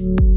you.